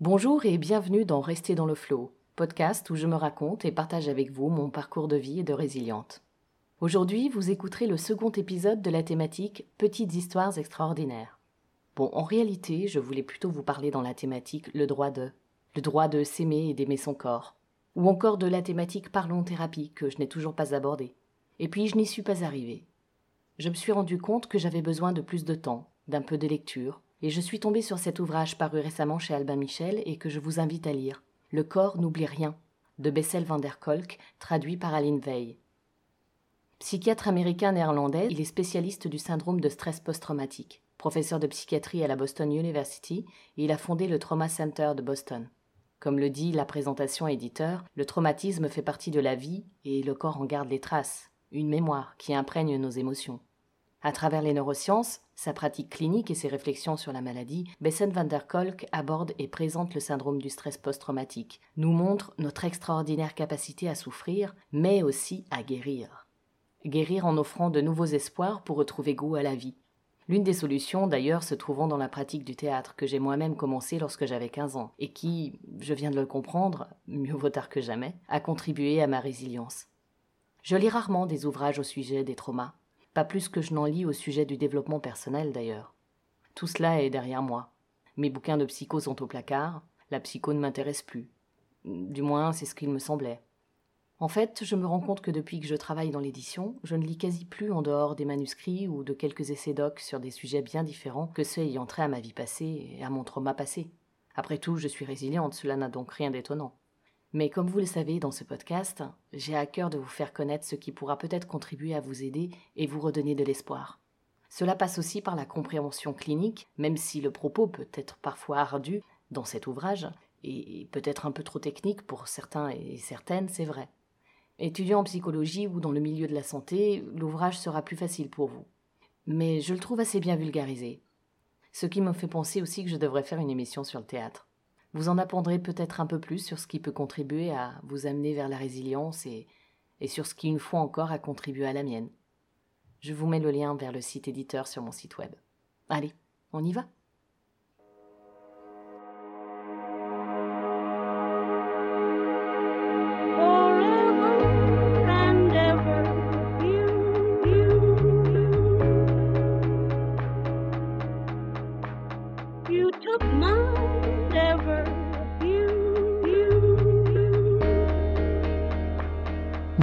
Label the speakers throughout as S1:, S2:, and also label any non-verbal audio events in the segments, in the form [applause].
S1: Bonjour et bienvenue dans Rester dans le flow, podcast où je me raconte et partage avec vous mon parcours de vie et de résiliente. Aujourd'hui, vous écouterez le second épisode de la thématique Petites histoires extraordinaires. Bon, en réalité, je voulais plutôt vous parler dans la thématique le droit de, le droit de s'aimer et d'aimer son corps, ou encore de la thématique parlons thérapie que je n'ai toujours pas abordée. Et puis je n'y suis pas arrivée. Je me suis rendu compte que j'avais besoin de plus de temps, d'un peu de lecture, et je suis tombée sur cet ouvrage paru récemment chez Albin Michel et que je vous invite à lire. Le corps n'oublie rien, de Bessel van der Kolk, traduit par Aline Veil. Psychiatre américain néerlandais, il est spécialiste du syndrome de stress post-traumatique. Professeur de psychiatrie à la Boston University, il a fondé le Trauma Center de Boston. Comme le dit la présentation éditeur, le traumatisme fait partie de la vie et le corps en garde les traces, une mémoire qui imprègne nos émotions. À travers les neurosciences, sa pratique clinique et ses réflexions sur la maladie, Bessen van der Kolk aborde et présente le syndrome du stress post-traumatique, nous montre notre extraordinaire capacité à souffrir, mais aussi à guérir. Guérir en offrant de nouveaux espoirs pour retrouver goût à la vie. L'une des solutions, d'ailleurs, se trouvant dans la pratique du théâtre que j'ai moi-même commencé lorsque j'avais 15 ans, et qui, je viens de le comprendre, mieux vaut tard que jamais, a contribué à ma résilience. Je lis rarement des ouvrages au sujet des traumas, pas plus que je n'en lis au sujet du développement personnel d'ailleurs. Tout cela est derrière moi. Mes bouquins de psycho sont au placard, la psycho ne m'intéresse plus. Du moins, c'est ce qu'il me semblait. En fait, je me rends compte que depuis que je travaille dans l'édition, je ne lis quasi plus en dehors des manuscrits ou de quelques essais docs sur des sujets bien différents que ceux ayant trait à ma vie passée et à mon trauma passé. Après tout, je suis résiliente, cela n'a donc rien d'étonnant. Mais comme vous le savez dans ce podcast, j'ai à cœur de vous faire connaître ce qui pourra peut-être contribuer à vous aider et vous redonner de l'espoir. Cela passe aussi par la compréhension clinique, même si le propos peut être parfois ardu dans cet ouvrage, et peut-être un peu trop technique pour certains et certaines, c'est vrai. Étudiant en psychologie ou dans le milieu de la santé, l'ouvrage sera plus facile pour vous. Mais je le trouve assez bien vulgarisé. Ce qui me fait penser aussi que je devrais faire une émission sur le théâtre. Vous en apprendrez peut-être un peu plus sur ce qui peut contribuer à vous amener vers la résilience et, sur ce qui, une fois encore, a contribué à la mienne. Je vous mets le lien vers le site éditeur sur mon site web. Allez, on y va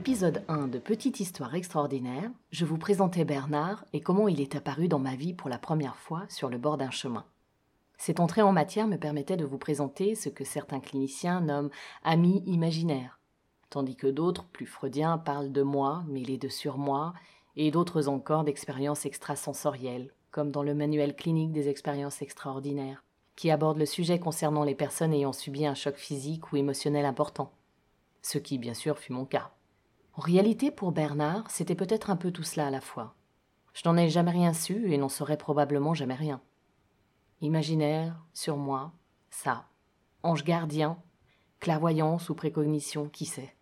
S1: L'épisode 1 de Petite Histoire extraordinaire, je vous présentais Bernard et comment il est apparu dans ma vie pour la première fois sur le bord d'un chemin. Cette entrée en matière me permettait de vous présenter ce que certains cliniciens nomment ami imaginaire, tandis que d'autres, plus freudiens, parlent de moi, mêlés de surmoi, et d'autres encore d'expériences extrasensorielles, comme dans le manuel clinique des expériences extraordinaires, qui aborde le sujet concernant les personnes ayant subi un choc physique ou émotionnel important ce qui bien sûr fut mon cas. En réalité, pour Bernard, c'était peut-être un peu tout cela à la fois. Je n'en ai jamais rien su et n'en saurais probablement jamais rien. Imaginaire, sur moi, ça. Ange gardien, clairvoyance ou précognition, qui sait.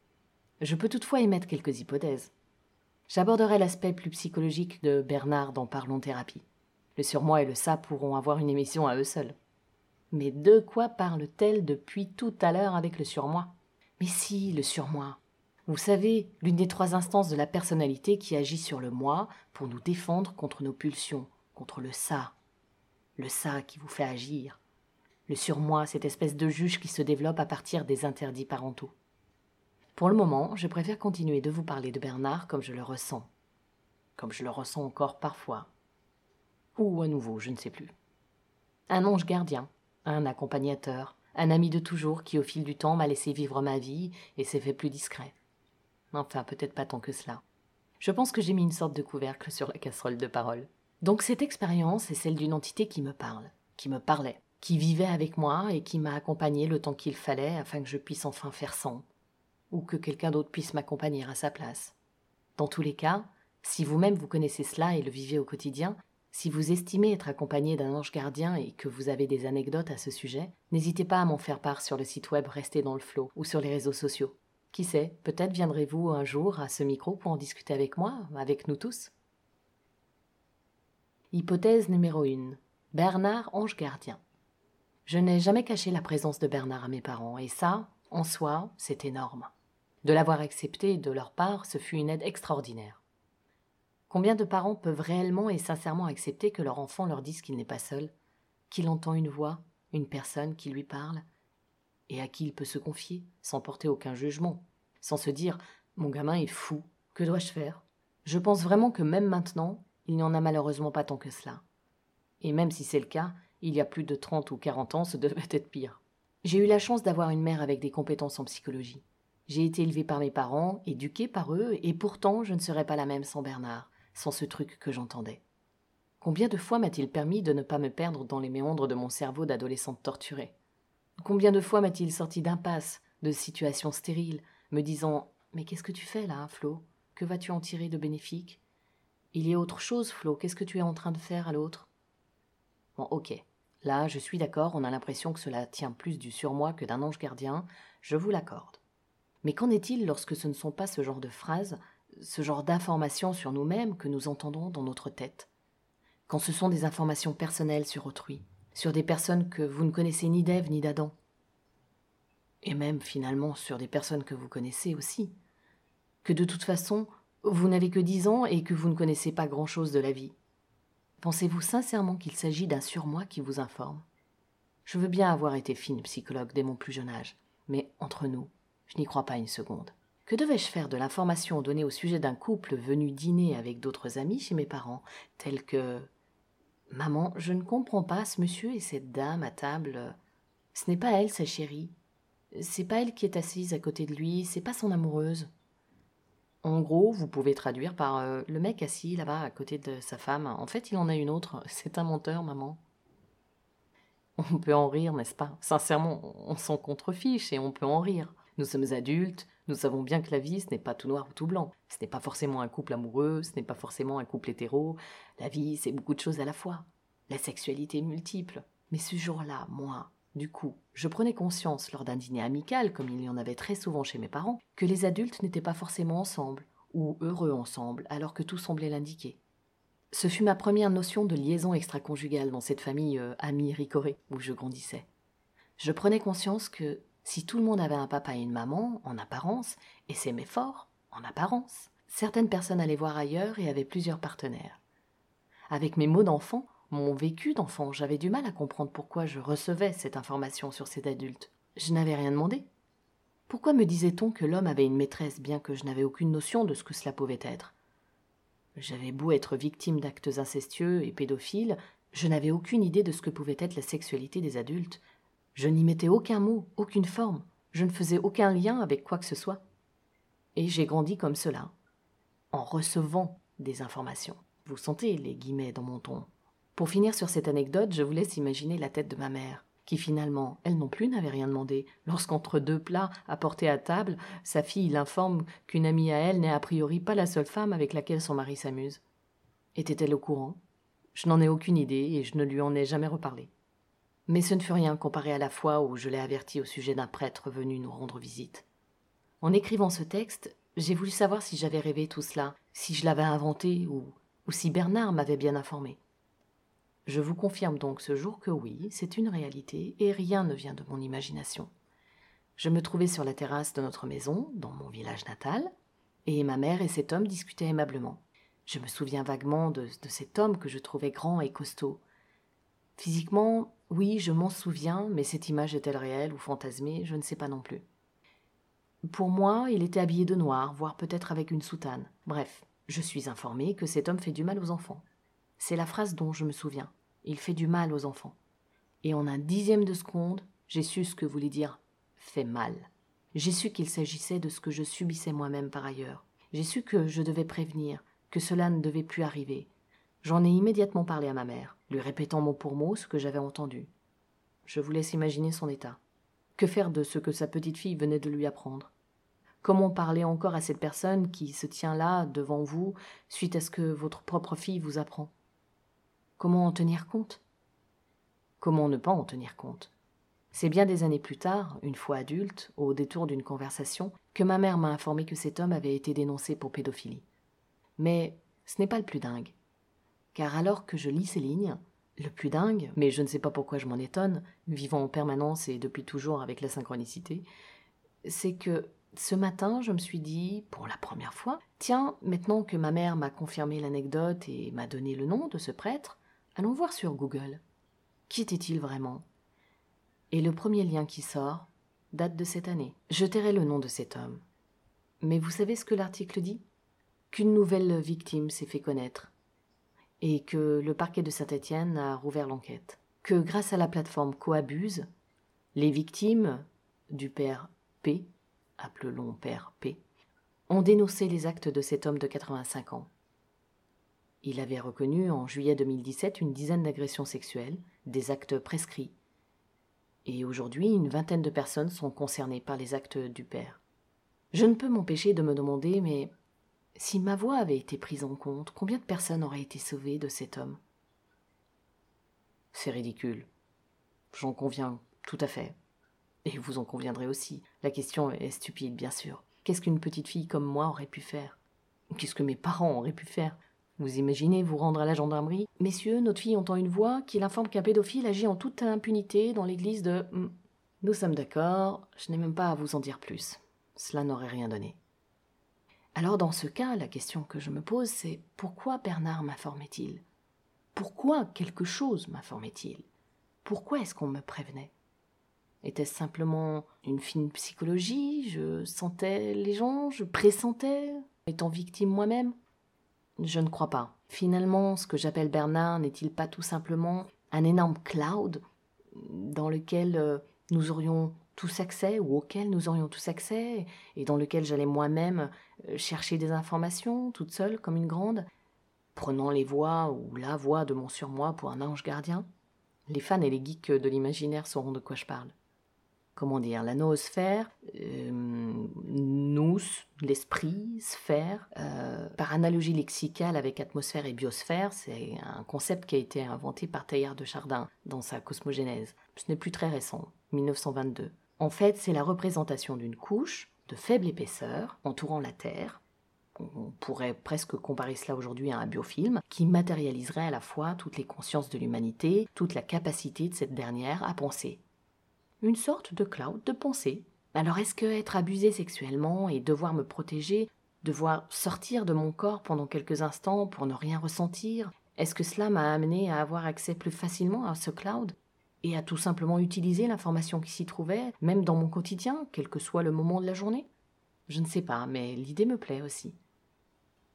S1: Je peux toutefois émettre quelques hypothèses. J'aborderai l'aspect plus psychologique de Bernard dans Parlons Thérapie. Le surmoi et le ça pourront avoir une émission à eux seuls. Mais de quoi parle-t-elle depuis tout à l'heure avec le surmoi? Mais si, le surmoi. Vous savez, l'une des trois instances de la personnalité qui agit sur le moi pour nous défendre contre nos pulsions, contre le ça. Le ça qui vous fait agir. Le surmoi, cette espèce de juge qui se développe à partir des interdits parentaux. Pour le moment, je préfère continuer de vous parler de Bernard comme je le ressens. Comme je le ressens encore parfois. Ou à nouveau, je ne sais plus. Un ange gardien, un accompagnateur, un ami de toujours qui au fil du temps m'a laissé vivre ma vie et s'est fait plus discret. Enfin, peut-être pas tant que cela. Je pense que j'ai mis une sorte de couvercle sur la casserole de parole. Donc cette expérience est celle d'une entité qui me parle, qui me parlait, qui vivait avec moi et qui m'a accompagné le temps qu'il fallait afin que je puisse enfin faire sans, ou que quelqu'un d'autre puisse m'accompagner à sa place. Dans tous les cas, si vous-même vous connaissez cela et le vivez au quotidien, si vous estimez être accompagné d'un ange gardien et que vous avez des anecdotes à ce sujet, n'hésitez pas à m'en faire part sur le site web Restez dans le flot ou sur les réseaux sociaux. Qui sait, peut-être viendrez-vous un jour à ce micro pour en discuter avec moi, avec nous tous. Hypothèse numéro 1. Bernard ange gardien. Je n'ai jamais caché la présence de Bernard à mes parents, et ça, en soi, c'est énorme. De l'avoir accepté de leur part, ce fut une aide extraordinaire. Combien de parents peuvent réellement et sincèrement accepter que leur enfant leur dise qu'il n'est pas seul, qu'il entend une voix, une personne qui lui parle, et à qui il peut se confier, sans porter aucun jugement, sans se dire Mon gamin est fou, que dois-je faire? Je pense vraiment que même maintenant, il n'y en a malheureusement pas tant que cela. Et même si c'est le cas, il y a plus de trente ou quarante ans, ce devait être pire. J'ai eu la chance d'avoir une mère avec des compétences en psychologie. J'ai été élevée par mes parents, éduquée par eux, et pourtant je ne serais pas la même sans Bernard sans ce truc que j'entendais. Combien de fois m'a-t-il permis de ne pas me perdre dans les méandres de mon cerveau d'adolescente torturée? Combien de fois m'a-t-il sorti d'impasses, de situations stériles, me disant Mais qu'est-ce que tu fais là, Flo? Que vas-tu en tirer de bénéfique? Il y a autre chose, Flo, qu'est-ce que tu es en train de faire à l'autre? Bon, ok. Là, je suis d'accord, on a l'impression que cela tient plus du surmoi que d'un ange gardien, je vous l'accorde. Mais qu'en est-il lorsque ce ne sont pas ce genre de phrases ce genre d'informations sur nous-mêmes que nous entendons dans notre tête? Quand ce sont des informations personnelles sur autrui, sur des personnes que vous ne connaissez ni d'Ève ni d'Adam. Et même finalement sur des personnes que vous connaissez aussi. Que de toute façon, vous n'avez que dix ans et que vous ne connaissez pas grand-chose de la vie. Pensez-vous sincèrement qu'il s'agit d'un surmoi qui vous informe? Je veux bien avoir été fine psychologue dès mon plus jeune âge, mais entre nous, je n'y crois pas une seconde. Que devais-je faire de l'information donnée au sujet d'un couple venu dîner avec d'autres amis chez mes parents, tels que Maman, je ne comprends pas ce monsieur et cette dame à table. Ce n'est pas elle, sa chérie. C'est pas elle qui est assise à côté de lui, c'est pas son amoureuse. En gros, vous pouvez traduire par euh, le mec assis là-bas à côté de sa femme. En fait, il en a une autre. [laughs] C'est un menteur, maman. On peut en rire, n'est-ce pas? Sincèrement, on s'en contrefiche et on peut en rire. Nous sommes adultes, nous savons bien que la vie, ce n'est pas tout noir ou tout blanc. Ce n'est pas forcément un couple amoureux, ce n'est pas forcément un couple hétéro. La vie, c'est beaucoup de choses à la fois. La sexualité multiple. Mais ce jour-là, moi, du coup, je prenais conscience lors d'un dîner amical, comme il y en avait très souvent chez mes parents, que les adultes n'étaient pas forcément ensemble, ou heureux ensemble, alors que tout semblait l'indiquer. Ce fut ma première notion de liaison extra-conjugale dans cette famille euh, amie ricorée où je grandissais. Je prenais conscience que si tout le monde avait un papa et une maman, en apparence, et s'aimait fort, en apparence, certaines personnes allaient voir ailleurs et avaient plusieurs partenaires. Avec mes mots d'enfant, mon vécu d'enfant, j'avais du mal à comprendre pourquoi je recevais cette information sur cet adulte. Je n'avais rien demandé. Pourquoi me disait-on que l'homme avait une maîtresse bien que je n'avais aucune notion de ce que cela pouvait être? J'avais beau être victime d'actes incestueux et pédophiles, je n'avais aucune idée de ce que pouvait être la sexualité des adultes, je n'y mettais aucun mot, aucune forme, je ne faisais aucun lien avec quoi que ce soit. Et j'ai grandi comme cela, en recevant des informations. Vous sentez les guillemets dans mon ton. Pour finir sur cette anecdote, je vous laisse imaginer la tête de ma mère, qui finalement, elle non plus n'avait rien demandé, lorsqu'entre deux plats apportés à table, sa fille l'informe qu'une amie à elle n'est a priori pas la seule femme avec laquelle son mari s'amuse. Était-elle au courant? Je n'en ai aucune idée et je ne lui en ai jamais reparlé. Mais ce ne fut rien comparé à la fois où je l'ai averti au sujet d'un prêtre venu nous rendre visite. En écrivant ce texte, j'ai voulu savoir si j'avais rêvé tout cela, si je l'avais inventé ou, ou si Bernard m'avait bien informé. Je vous confirme donc ce jour que oui, c'est une réalité et rien ne vient de mon imagination. Je me trouvais sur la terrasse de notre maison, dans mon village natal, et ma mère et cet homme discutaient aimablement. Je me souviens vaguement de, de cet homme que je trouvais grand et costaud. Physiquement, oui, je m'en souviens, mais cette image est-elle réelle ou fantasmée, je ne sais pas non plus. Pour moi, il était habillé de noir, voire peut-être avec une soutane. Bref, je suis informée que cet homme fait du mal aux enfants. C'est la phrase dont je me souviens. Il fait du mal aux enfants. Et en un dixième de seconde, j'ai su ce que voulait dire fait mal. J'ai su qu'il s'agissait de ce que je subissais moi-même par ailleurs. J'ai su que je devais prévenir, que cela ne devait plus arriver. J'en ai immédiatement parlé à ma mère, lui répétant mot pour mot ce que j'avais entendu. Je vous laisse imaginer son état. Que faire de ce que sa petite fille venait de lui apprendre? Comment parler encore à cette personne qui se tient là, devant vous, suite à ce que votre propre fille vous apprend? Comment en tenir compte? Comment ne pas en tenir compte? C'est bien des années plus tard, une fois adulte, au détour d'une conversation, que ma mère m'a informé que cet homme avait été dénoncé pour pédophilie. Mais ce n'est pas le plus dingue. Car alors que je lis ces lignes, le plus dingue, mais je ne sais pas pourquoi je m'en étonne, vivant en permanence et depuis toujours avec la synchronicité, c'est que ce matin, je me suis dit, pour la première fois, tiens, maintenant que ma mère m'a confirmé l'anecdote et m'a donné le nom de ce prêtre, allons voir sur Google. Qui était-il vraiment? Et le premier lien qui sort date de cette année. Je tairai le nom de cet homme. Mais vous savez ce que l'article dit? Qu'une nouvelle victime s'est fait connaître et que le parquet de Saint-Étienne a rouvert l'enquête. Que grâce à la plateforme Coabuse, les victimes du père P appelons Père P, ont dénoncé les actes de cet homme de 85 ans. Il avait reconnu en juillet 2017 une dizaine d'agressions sexuelles, des actes prescrits. Et aujourd'hui, une vingtaine de personnes sont concernées par les actes du père. Je ne peux m'empêcher de me demander, mais si ma voix avait été prise en compte, combien de personnes auraient été sauvées de cet homme? C'est ridicule. J'en conviens tout à fait. Et vous en conviendrez aussi. La question est stupide, bien sûr. Qu'est-ce qu'une petite fille comme moi aurait pu faire? Qu'est-ce que mes parents auraient pu faire? Vous imaginez vous rendre à la gendarmerie? Messieurs, notre fille entend une voix qui l'informe qu'un pédophile agit en toute impunité dans l'église de. Nous sommes d'accord, je n'ai même pas à vous en dire plus. Cela n'aurait rien donné. Alors dans ce cas, la question que je me pose, c'est pourquoi Bernard m'informait-il? Pourquoi quelque chose m'informait-il? Pourquoi est-ce qu'on me prévenait? Était-ce simplement une fine psychologie? Je sentais les gens? Je pressentais? Étant victime moi-même? Je ne crois pas. Finalement, ce que j'appelle Bernard n'est-il pas tout simplement un énorme cloud dans lequel euh, nous aurions tous accès ou auquel nous aurions tous accès et dans lequel j'allais moi-même euh, chercher des informations toute seule comme une grande, prenant les voix ou la voix de mon surmoi pour un ange gardien Les fans et les geeks de l'imaginaire sauront de quoi je parle comment dire, la noosphère, euh, nous, l'esprit, sphère, euh, par analogie lexicale avec atmosphère et biosphère, c'est un concept qui a été inventé par Teilhard de Chardin dans sa cosmogénèse. Ce n'est plus très récent, 1922. En fait, c'est la représentation d'une couche de faible épaisseur entourant la Terre. On pourrait presque comparer cela aujourd'hui à un biofilm qui matérialiserait à la fois toutes les consciences de l'humanité, toute la capacité de cette dernière à penser, une sorte de cloud de pensée. Alors est-ce que être abusé sexuellement et devoir me protéger, devoir sortir de mon corps pendant quelques instants pour ne rien ressentir, est-ce que cela m'a amené à avoir accès plus facilement à ce cloud? Et à tout simplement utiliser l'information qui s'y trouvait, même dans mon quotidien, quel que soit le moment de la journée Je ne sais pas, mais l'idée me plaît aussi.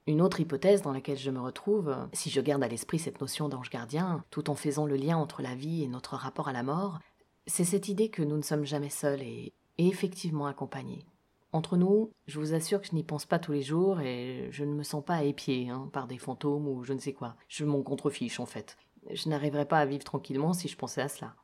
S1: Une autre hypothèse dans laquelle je me retrouve, si je garde à l'esprit cette notion d'ange gardien, tout en faisant le lien entre la vie et notre rapport à la mort, c'est cette idée que nous ne sommes jamais seuls et, effectivement accompagnés. Entre nous, je vous assure que je n'y pense pas tous les jours et je ne me sens pas épié hein, par des fantômes ou je ne sais quoi. Je m'en contrefiche en fait. Je n'arriverais pas à vivre tranquillement si je pensais à cela.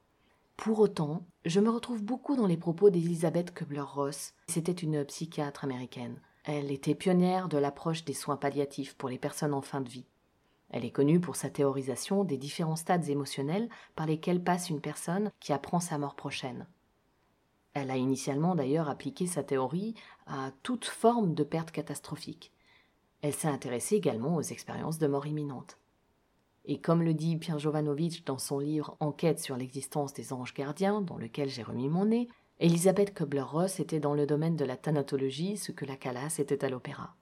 S1: Pour autant, je me retrouve beaucoup dans les propos d'Elisabeth Kubler-Ross. C'était une psychiatre américaine. Elle était pionnière de l'approche des soins palliatifs pour les personnes en fin de vie. Elle est connue pour sa théorisation des différents stades émotionnels par lesquels passe une personne qui apprend sa mort prochaine. Elle a initialement d'ailleurs appliqué sa théorie à toute forme de perte catastrophique. Elle s'est intéressée également aux expériences de mort imminente. Et comme le dit Pierre Jovanovic dans son livre Enquête sur l'existence des anges gardiens, dans lequel j'ai remis mon nez, Elisabeth Kubler-Ross était dans le domaine de la thanatologie ce que la Calas était à l'opéra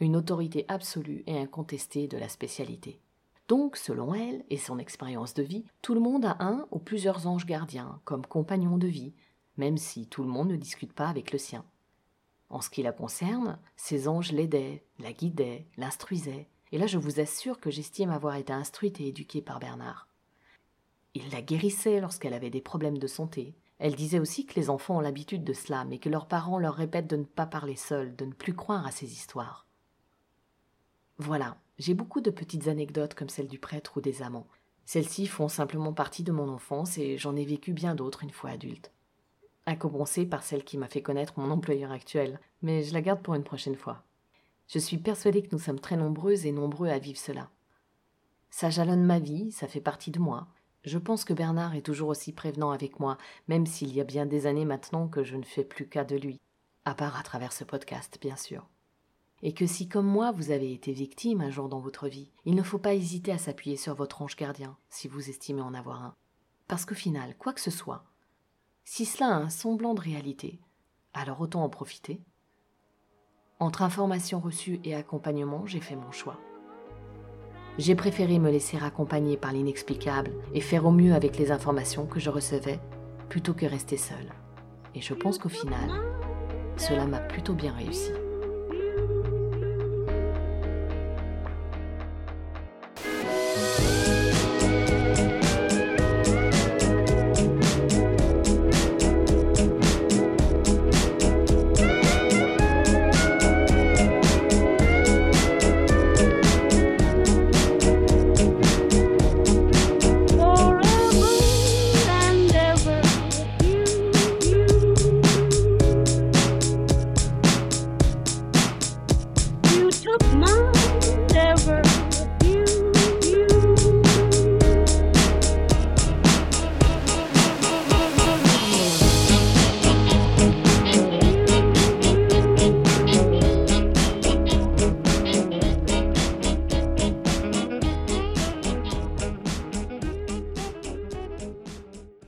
S1: une autorité absolue et incontestée de la spécialité. Donc, selon elle et son expérience de vie, tout le monde a un ou plusieurs anges gardiens comme compagnons de vie, même si tout le monde ne discute pas avec le sien. En ce qui la concerne, ces anges l'aidaient, la guidaient, l'instruisaient, et là je vous assure que j'estime avoir été instruite et éduquée par Bernard. Il la guérissait lorsqu'elle avait des problèmes de santé. Elle disait aussi que les enfants ont l'habitude de cela, mais que leurs parents leur répètent de ne pas parler seuls, de ne plus croire à ces histoires. Voilà, J'ai beaucoup de petites anecdotes comme celle du prêtre ou des amants. Celles-ci font simplement partie de mon enfance et j'en ai vécu bien d'autres une fois adulte. À commencer par celle qui m'a fait connaître mon employeur actuel, mais je la garde pour une prochaine fois. Je suis persuadée que nous sommes très nombreuses et nombreux à vivre cela. Ça jalonne ma vie, ça fait partie de moi. Je pense que Bernard est toujours aussi prévenant avec moi, même s'il y a bien des années maintenant que je ne fais plus cas de lui, à part à travers ce podcast, bien sûr. Et que si, comme moi, vous avez été victime un jour dans votre vie, il ne faut pas hésiter à s'appuyer sur votre ange gardien, si vous estimez en avoir un. Parce qu'au final, quoi que ce soit, si cela a un semblant de réalité, alors autant en profiter. Entre informations reçues et accompagnement, j'ai fait mon choix. J'ai préféré me laisser accompagner par l'inexplicable et faire au mieux avec les informations que je recevais, plutôt que rester seule. Et je pense qu'au final, cela m'a plutôt bien réussi.